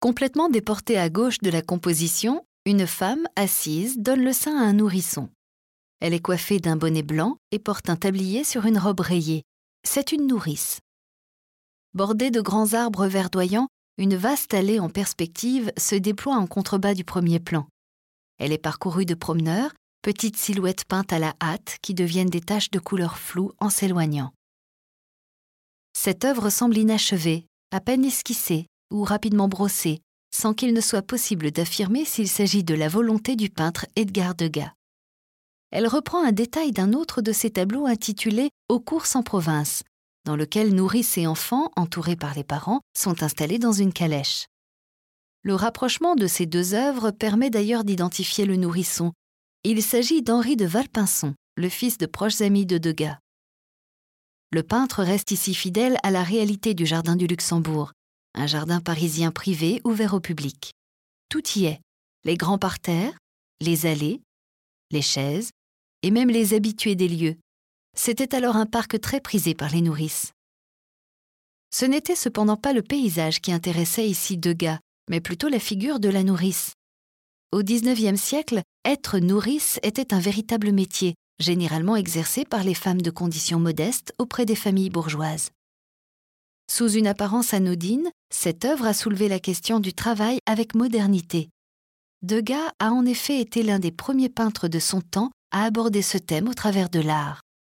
Complètement déportée à gauche de la composition, une femme assise donne le sein à un nourrisson. Elle est coiffée d'un bonnet blanc et porte un tablier sur une robe rayée. C'est une nourrice. Bordée de grands arbres verdoyants, une vaste allée en perspective se déploie en contrebas du premier plan. Elle est parcourue de promeneurs, petites silhouettes peintes à la hâte qui deviennent des taches de couleur floue en s'éloignant. Cette œuvre semble inachevée, à peine esquissée ou rapidement brossée, sans qu'il ne soit possible d'affirmer s'il s'agit de la volonté du peintre Edgar Degas. Elle reprend un détail d'un autre de ses tableaux intitulé Aux courses en province, dans lequel nourrices et enfants, entourés par les parents, sont installés dans une calèche. Le rapprochement de ces deux œuvres permet d'ailleurs d'identifier le nourrisson. Il s'agit d'Henri de Valpinson, le fils de proches amis de Degas. Le peintre reste ici fidèle à la réalité du Jardin du Luxembourg, un jardin parisien privé ouvert au public. Tout y est, les grands parterres, les allées, les chaises, et même les habitués des lieux. C'était alors un parc très prisé par les nourrices. Ce n'était cependant pas le paysage qui intéressait ici Degas, mais plutôt la figure de la nourrice. Au XIXe siècle, être nourrice était un véritable métier, généralement exercé par les femmes de condition modeste auprès des familles bourgeoises. Sous une apparence anodine, cette œuvre a soulevé la question du travail avec modernité. Degas a en effet été l'un des premiers peintres de son temps à aborder ce thème au travers de l'art.